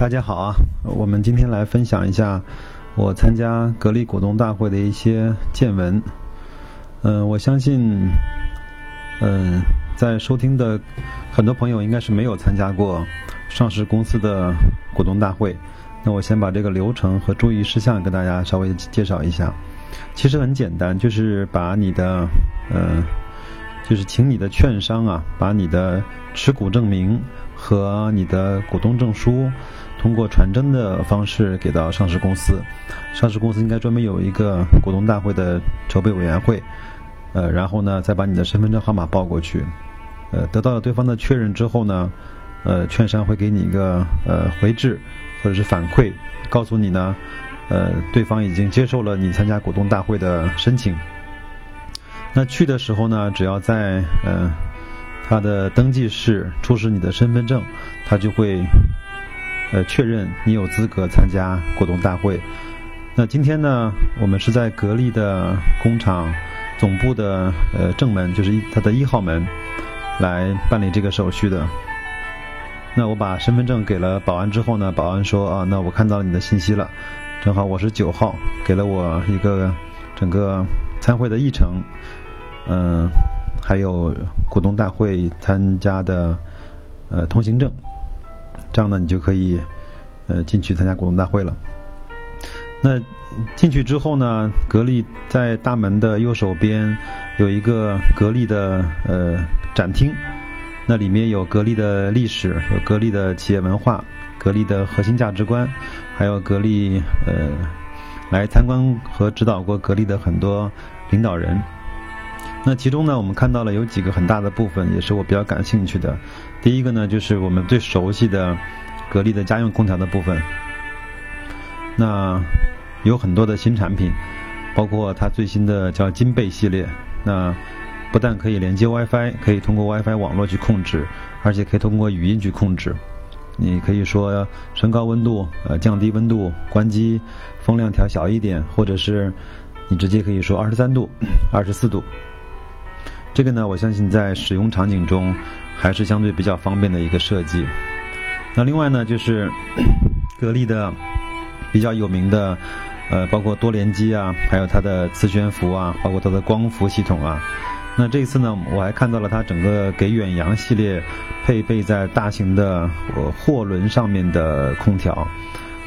大家好啊，我们今天来分享一下我参加格力股东大会的一些见闻。嗯，我相信，嗯，在收听的很多朋友应该是没有参加过上市公司的股东大会。那我先把这个流程和注意事项跟大家稍微介绍一下。其实很简单，就是把你的，嗯，就是请你的券商啊，把你的持股证明和你的股东证书。通过传真的方式给到上市公司，上市公司应该专门有一个股东大会的筹备委员会，呃，然后呢，再把你的身份证号码报过去，呃，得到了对方的确认之后呢，呃，券商会给你一个呃回执或者是反馈，告诉你呢，呃，对方已经接受了你参加股东大会的申请。那去的时候呢，只要在呃他的登记室出示你的身份证，他就会。呃，确认你有资格参加股东大会。那今天呢，我们是在格力的工厂总部的呃正门，就是一它的一号门，来办理这个手续的。那我把身份证给了保安之后呢，保安说啊，那我看到你的信息了，正好我是九号，给了我一个整个参会的议程，嗯，还有股东大会参加的呃通行证。这样呢，你就可以，呃，进去参加股东大会了。那进去之后呢，格力在大门的右手边有一个格力的呃展厅，那里面有格力的历史，有格力的企业文化，格力的核心价值观，还有格力呃来参观和指导过格力的很多领导人。那其中呢，我们看到了有几个很大的部分，也是我比较感兴趣的。第一个呢，就是我们最熟悉的格力的家用空调的部分。那有很多的新产品，包括它最新的叫金贝系列。那不但可以连接 WiFi，可以通过 WiFi 网络去控制，而且可以通过语音去控制。你可以说升高温度，呃，降低温度，关机，风量调小一点，或者是你直接可以说二十三度、二十四度。这个呢，我相信在使用场景中还是相对比较方便的一个设计。那另外呢，就是 格力的比较有名的，呃，包括多联机啊，还有它的磁悬浮啊，包括它的光伏系统啊。那这次呢，我还看到了它整个给远洋系列配备在大型的货轮上面的空调，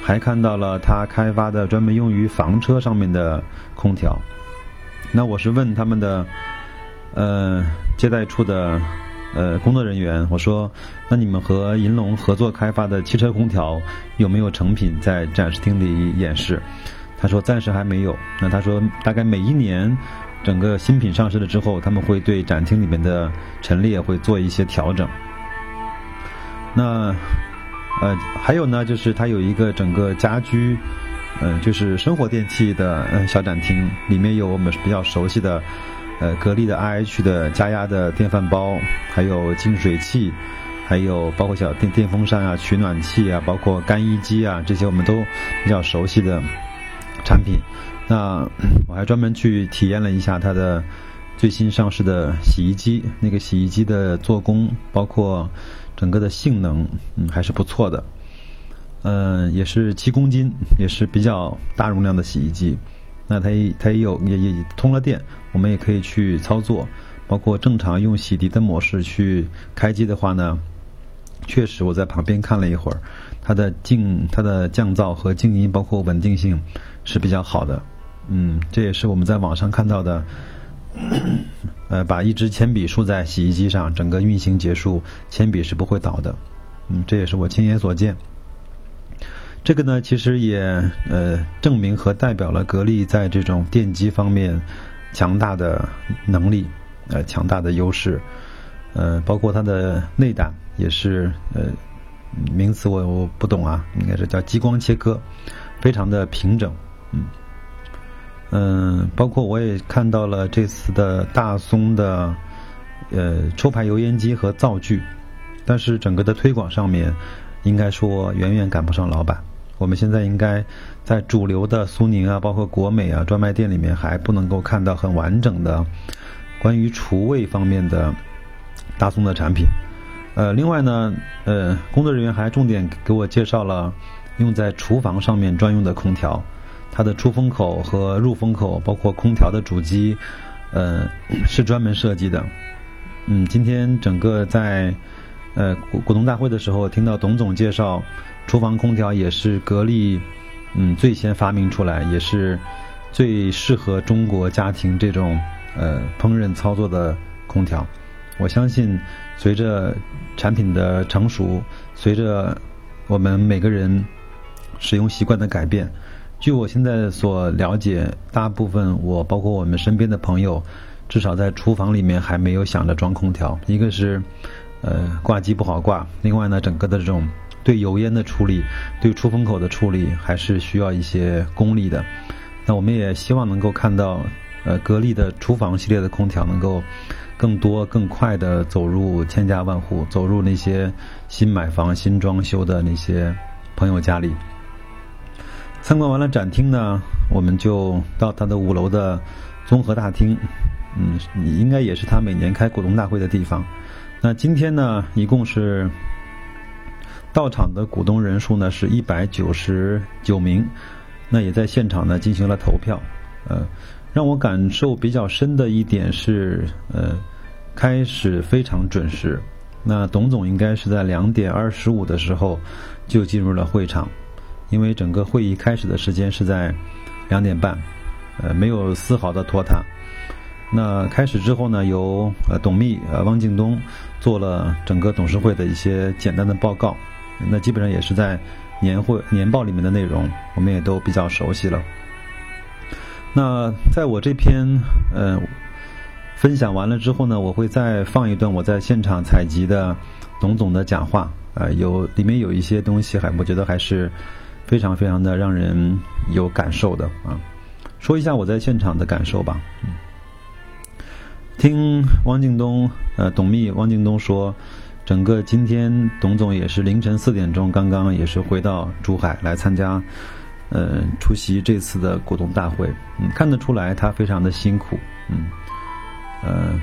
还看到了它开发的专门用于房车上面的空调。那我是问他们的。呃，接待处的呃工作人员，我说，那你们和银龙合作开发的汽车空调有没有成品在展示厅里演示？他说暂时还没有。那他说大概每一年整个新品上市了之后，他们会对展厅里面的陈列会做一些调整。那呃还有呢，就是它有一个整个家居，嗯，就是生活电器的嗯小展厅，里面有我们比较熟悉的。呃，格力的 IH 的加压的电饭煲，还有净水器，还有包括小电电风扇啊、取暖器啊，包括干衣机啊，这些我们都比较熟悉的产品。那我还专门去体验了一下它的最新上市的洗衣机，那个洗衣机的做工，包括整个的性能，嗯，还是不错的。嗯，也是七公斤，也是比较大容量的洗衣机。那它也它也有也也通了电，我们也可以去操作，包括正常用洗涤的模式去开机的话呢，确实我在旁边看了一会儿，它的静它的降噪和静音包括稳定性是比较好的，嗯，这也是我们在网上看到的，呃，把一支铅笔竖在洗衣机上，整个运行结束，铅笔是不会倒的，嗯，这也是我亲眼所见。这个呢，其实也呃证明和代表了格力在这种电机方面强大的能力，呃强大的优势，呃包括它的内胆也是呃名词我我不懂啊，应该是叫激光切割，非常的平整，嗯嗯，包括我也看到了这次的大松的呃抽排油烟机和灶具，但是整个的推广上面，应该说远远赶不上老板。我们现在应该在主流的苏宁啊，包括国美啊专卖店里面还不能够看到很完整的关于厨卫方面的大宋的产品。呃，另外呢，呃，工作人员还重点给我介绍了用在厨房上面专用的空调，它的出风口和入风口，包括空调的主机，呃，是专门设计的。嗯，今天整个在呃股股东大会的时候，听到董总介绍，厨房空调也是格力嗯最先发明出来，也是最适合中国家庭这种呃烹饪操作的空调。我相信，随着产品的成熟，随着我们每个人使用习惯的改变，据我现在所了解，大部分我包括我们身边的朋友，至少在厨房里面还没有想着装空调。一个是，呃，挂机不好挂；另外呢，整个的这种对油烟的处理、对出风口的处理，还是需要一些功力的。那我们也希望能够看到，呃，格力的厨房系列的空调能够。更多更快的走入千家万户，走入那些新买房、新装修的那些朋友家里。参观完了展厅呢，我们就到它的五楼的综合大厅，嗯，应该也是他每年开股东大会的地方。那今天呢，一共是到场的股东人数呢是一百九十九名，那也在现场呢进行了投票，呃。让我感受比较深的一点是，呃，开始非常准时。那董总应该是在两点二十五的时候就进入了会场，因为整个会议开始的时间是在两点半，呃，没有丝毫的拖沓。那开始之后呢，由呃董秘呃汪敬东做了整个董事会的一些简单的报告。那基本上也是在年会年报里面的内容，我们也都比较熟悉了。那在我这篇呃分享完了之后呢，我会再放一段我在现场采集的董总的讲话，呃，有里面有一些东西还我觉得还是非常非常的让人有感受的啊。说一下我在现场的感受吧。听汪敬东呃董秘汪敬东说，整个今天董总也是凌晨四点钟刚刚也是回到珠海来参加。呃，出席这次的股东大会，嗯，看得出来他非常的辛苦，嗯，呃，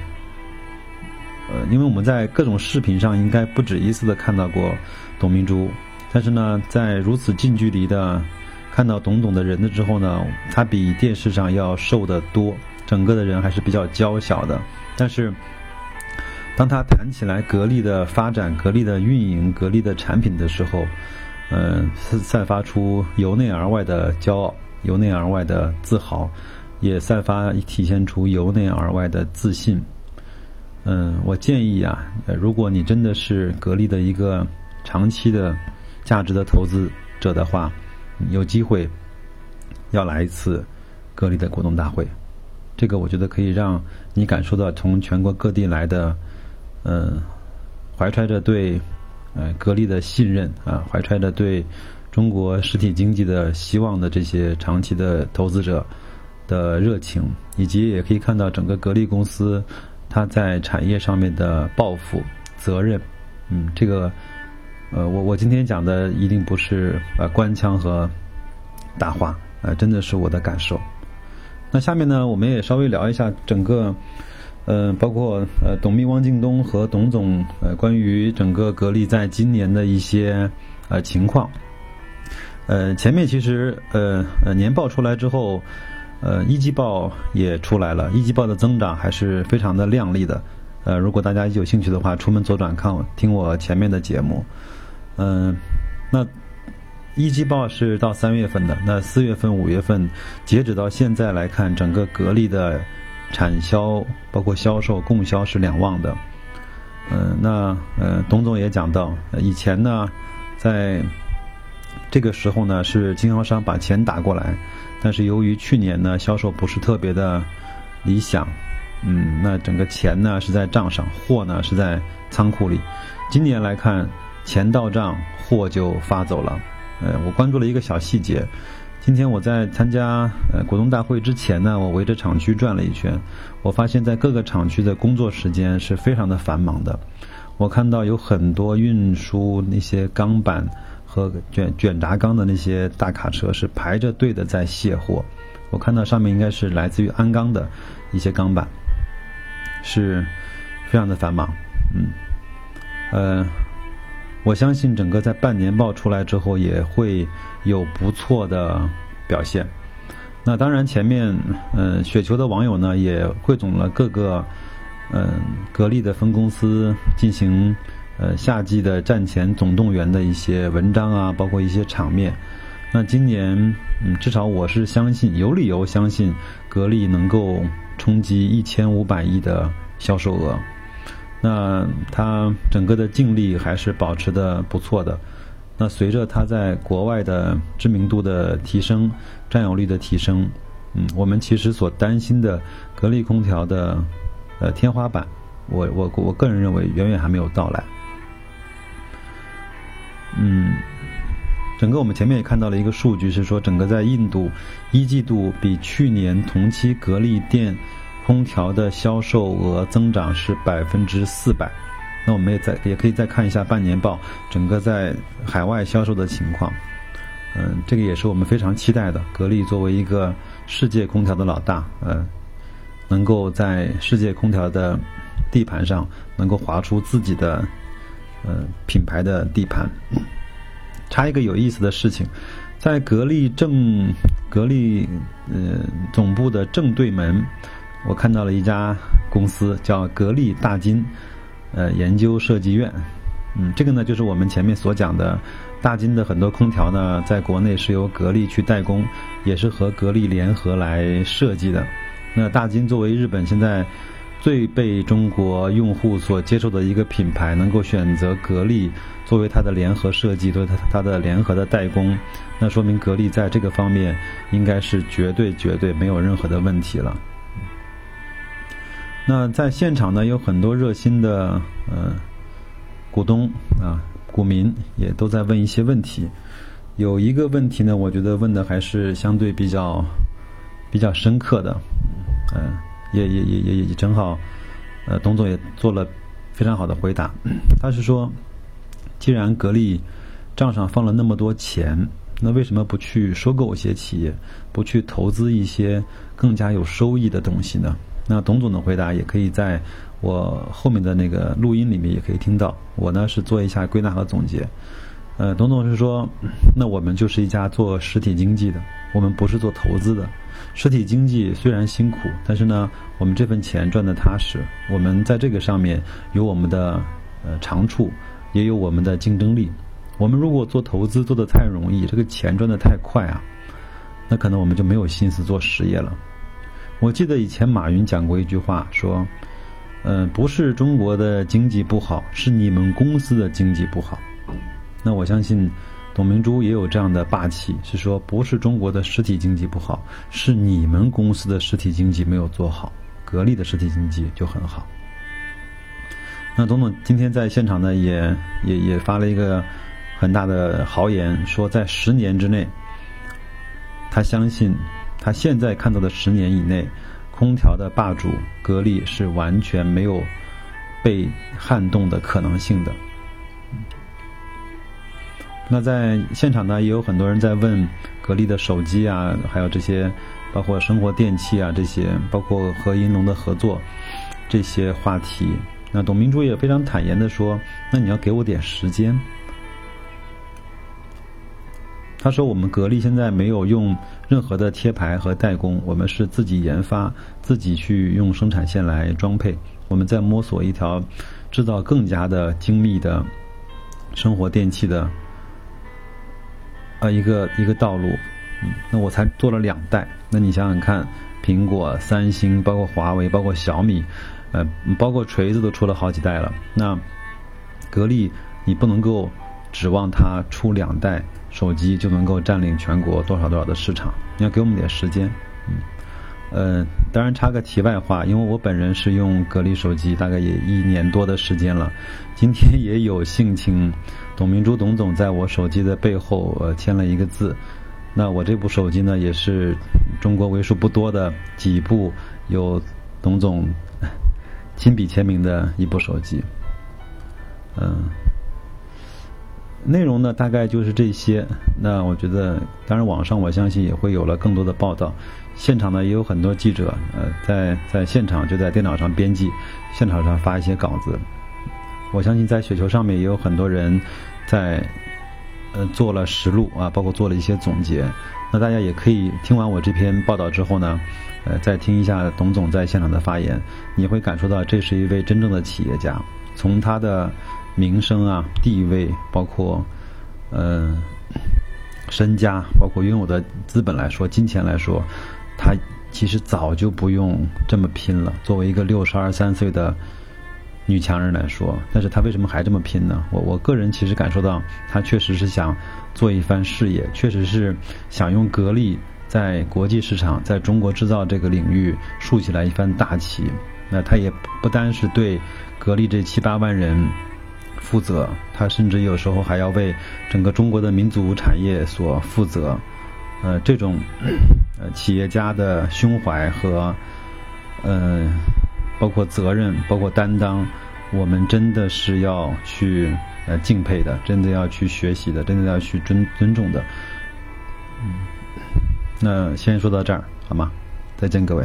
呃，因为我们在各种视频上应该不止一次的看到过董明珠，但是呢，在如此近距离的看到董总的人的之后呢，他比电视上要瘦得多，整个的人还是比较娇小的，但是当他谈起来格力的发展、格力的运营、格力的产品的时候。嗯，是散发出由内而外的骄傲，由内而外的自豪，也散发体现出由内而外的自信。嗯，我建议啊，如果你真的是格力的一个长期的价值的投资者的话，有机会要来一次格力的股东大会。这个我觉得可以让你感受到从全国各地来的，嗯，怀揣着对。呃，格力的信任啊，怀揣着对中国实体经济的希望的这些长期的投资者的热情，以及也可以看到整个格力公司它在产业上面的抱负、责任。嗯，这个呃，我我今天讲的一定不是呃官腔和大话，呃，真的是我的感受。那下面呢，我们也稍微聊一下整个。呃，包括呃，董秘汪敬东和董总呃，关于整个格力在今年的一些呃情况。呃，前面其实呃呃年报出来之后，呃一季报也出来了，一季报的增长还是非常的靓丽的。呃，如果大家有兴趣的话，出门左转看我听我前面的节目。嗯，那一季报是到三月份的，那四月份、五月份截止到现在来看，整个格力的。产销包括销售、供销是两旺的，嗯，那呃，董总也讲到，以前呢，在这个时候呢，是经销商把钱打过来，但是由于去年呢销售不是特别的理想，嗯，那整个钱呢是在账上，货呢是在仓库里，今年来看，钱到账，货就发走了，呃，我关注了一个小细节。今天我在参加呃股东大会之前呢，我围着厂区转了一圈，我发现在各个厂区的工作时间是非常的繁忙的。我看到有很多运输那些钢板和卷卷轧钢的那些大卡车是排着队的在卸货。我看到上面应该是来自于鞍钢的一些钢板，是非常的繁忙。嗯，呃，我相信整个在半年报出来之后也会有不错的表现。那当然，前面嗯，雪球的网友呢也汇总了各个嗯格力的分公司进行呃夏季的战前总动员的一些文章啊，包括一些场面。那今年嗯，至少我是相信有理由相信格力能够冲击一千五百亿的销售额。那它整个的净利还是保持的不错的。那随着它在国外的知名度的提升、占有率的提升，嗯，我们其实所担心的格力空调的呃天花板，我我我个人认为远远还没有到来。嗯，整个我们前面也看到了一个数据，是说整个在印度一季度比去年同期格力电空调的销售额增长是百分之四百。那我们也再也可以再看一下半年报，整个在海外销售的情况。嗯，这个也是我们非常期待的。格力作为一个世界空调的老大，呃，能够在世界空调的地盘上能够划出自己的呃品牌的地盘。插一个有意思的事情，在格力正格力呃总部的正对门，我看到了一家公司叫格力大金。呃，研究设计院，嗯，这个呢就是我们前面所讲的，大金的很多空调呢，在国内是由格力去代工，也是和格力联合来设计的。那大金作为日本现在最被中国用户所接受的一个品牌，能够选择格力作为它的联合设计，作为它它的联合的代工，那说明格力在这个方面应该是绝对绝对没有任何的问题了。那在现场呢，有很多热心的呃股东啊、股民也都在问一些问题。有一个问题呢，我觉得问的还是相对比较比较深刻的，嗯，也也也也也正好，呃，董总也做了非常好的回答。他是说，既然格力账上放了那么多钱，那为什么不去收购一些企业，不去投资一些更加有收益的东西呢？那董总的回答也可以在我后面的那个录音里面也可以听到。我呢是做一下归纳和总结。呃，董总是说，那我们就是一家做实体经济的，我们不是做投资的。实体经济虽然辛苦，但是呢，我们这份钱赚的踏实。我们在这个上面有我们的呃长处，也有我们的竞争力。我们如果做投资做的太容易，这个钱赚的太快啊，那可能我们就没有心思做实业了。我记得以前马云讲过一句话，说：“嗯，不是中国的经济不好，是你们公司的经济不好。”那我相信，董明珠也有这样的霸气，是说不是中国的实体经济不好，是你们公司的实体经济没有做好，格力的实体经济就很好。那董总今天在现场呢，也也也发了一个很大的豪言，说在十年之内，他相信。他现在看到的十年以内，空调的霸主格力是完全没有被撼动的可能性的。那在现场呢，也有很多人在问格力的手机啊，还有这些包括生活电器啊这些，包括和银龙的合作这些话题。那董明珠也非常坦言的说：“那你要给我点时间。”他说：“我们格力现在没有用任何的贴牌和代工，我们是自己研发，自己去用生产线来装配。我们在摸索一条制造更加的精密的生活电器的啊一个一个道路。那我才做了两代，那你想想看，苹果、三星，包括华为，包括小米，呃，包括锤子都出了好几代了。那格力，你不能够指望它出两代。”手机就能够占领全国多少多少的市场？你要给我们点时间，嗯，呃，当然插个题外话，因为我本人是用格力手机，大概也一年多的时间了。今天也有幸请董明珠董总在我手机的背后呃签了一个字。那我这部手机呢，也是中国为数不多的几部有董总 亲笔签名的一部手机，嗯。内容呢，大概就是这些。那我觉得，当然网上我相信也会有了更多的报道。现场呢，也有很多记者，呃，在在现场就在电脑上编辑，现场上发一些稿子。我相信在雪球上面也有很多人在呃做了实录啊，包括做了一些总结。那大家也可以听完我这篇报道之后呢，呃，再听一下董总在现场的发言，你会感受到这是一位真正的企业家。从他的名声啊、地位，包括嗯身家，包括拥有的资本来说、金钱来说，他其实早就不用这么拼了。作为一个六十二三岁的女强人来说，但是她为什么还这么拼呢？我我个人其实感受到，她确实是想做一番事业，确实是想用格力在国际市场、在中国制造这个领域竖起来一番大旗。那他也不单是对格力这七八万人负责，他甚至有时候还要为整个中国的民族产业所负责。呃，这种呃企业家的胸怀和呃包括责任、包括担当，我们真的是要去呃敬佩的，真的要去学习的，真的要去尊尊重的。嗯，那先说到这儿好吗？再见，各位。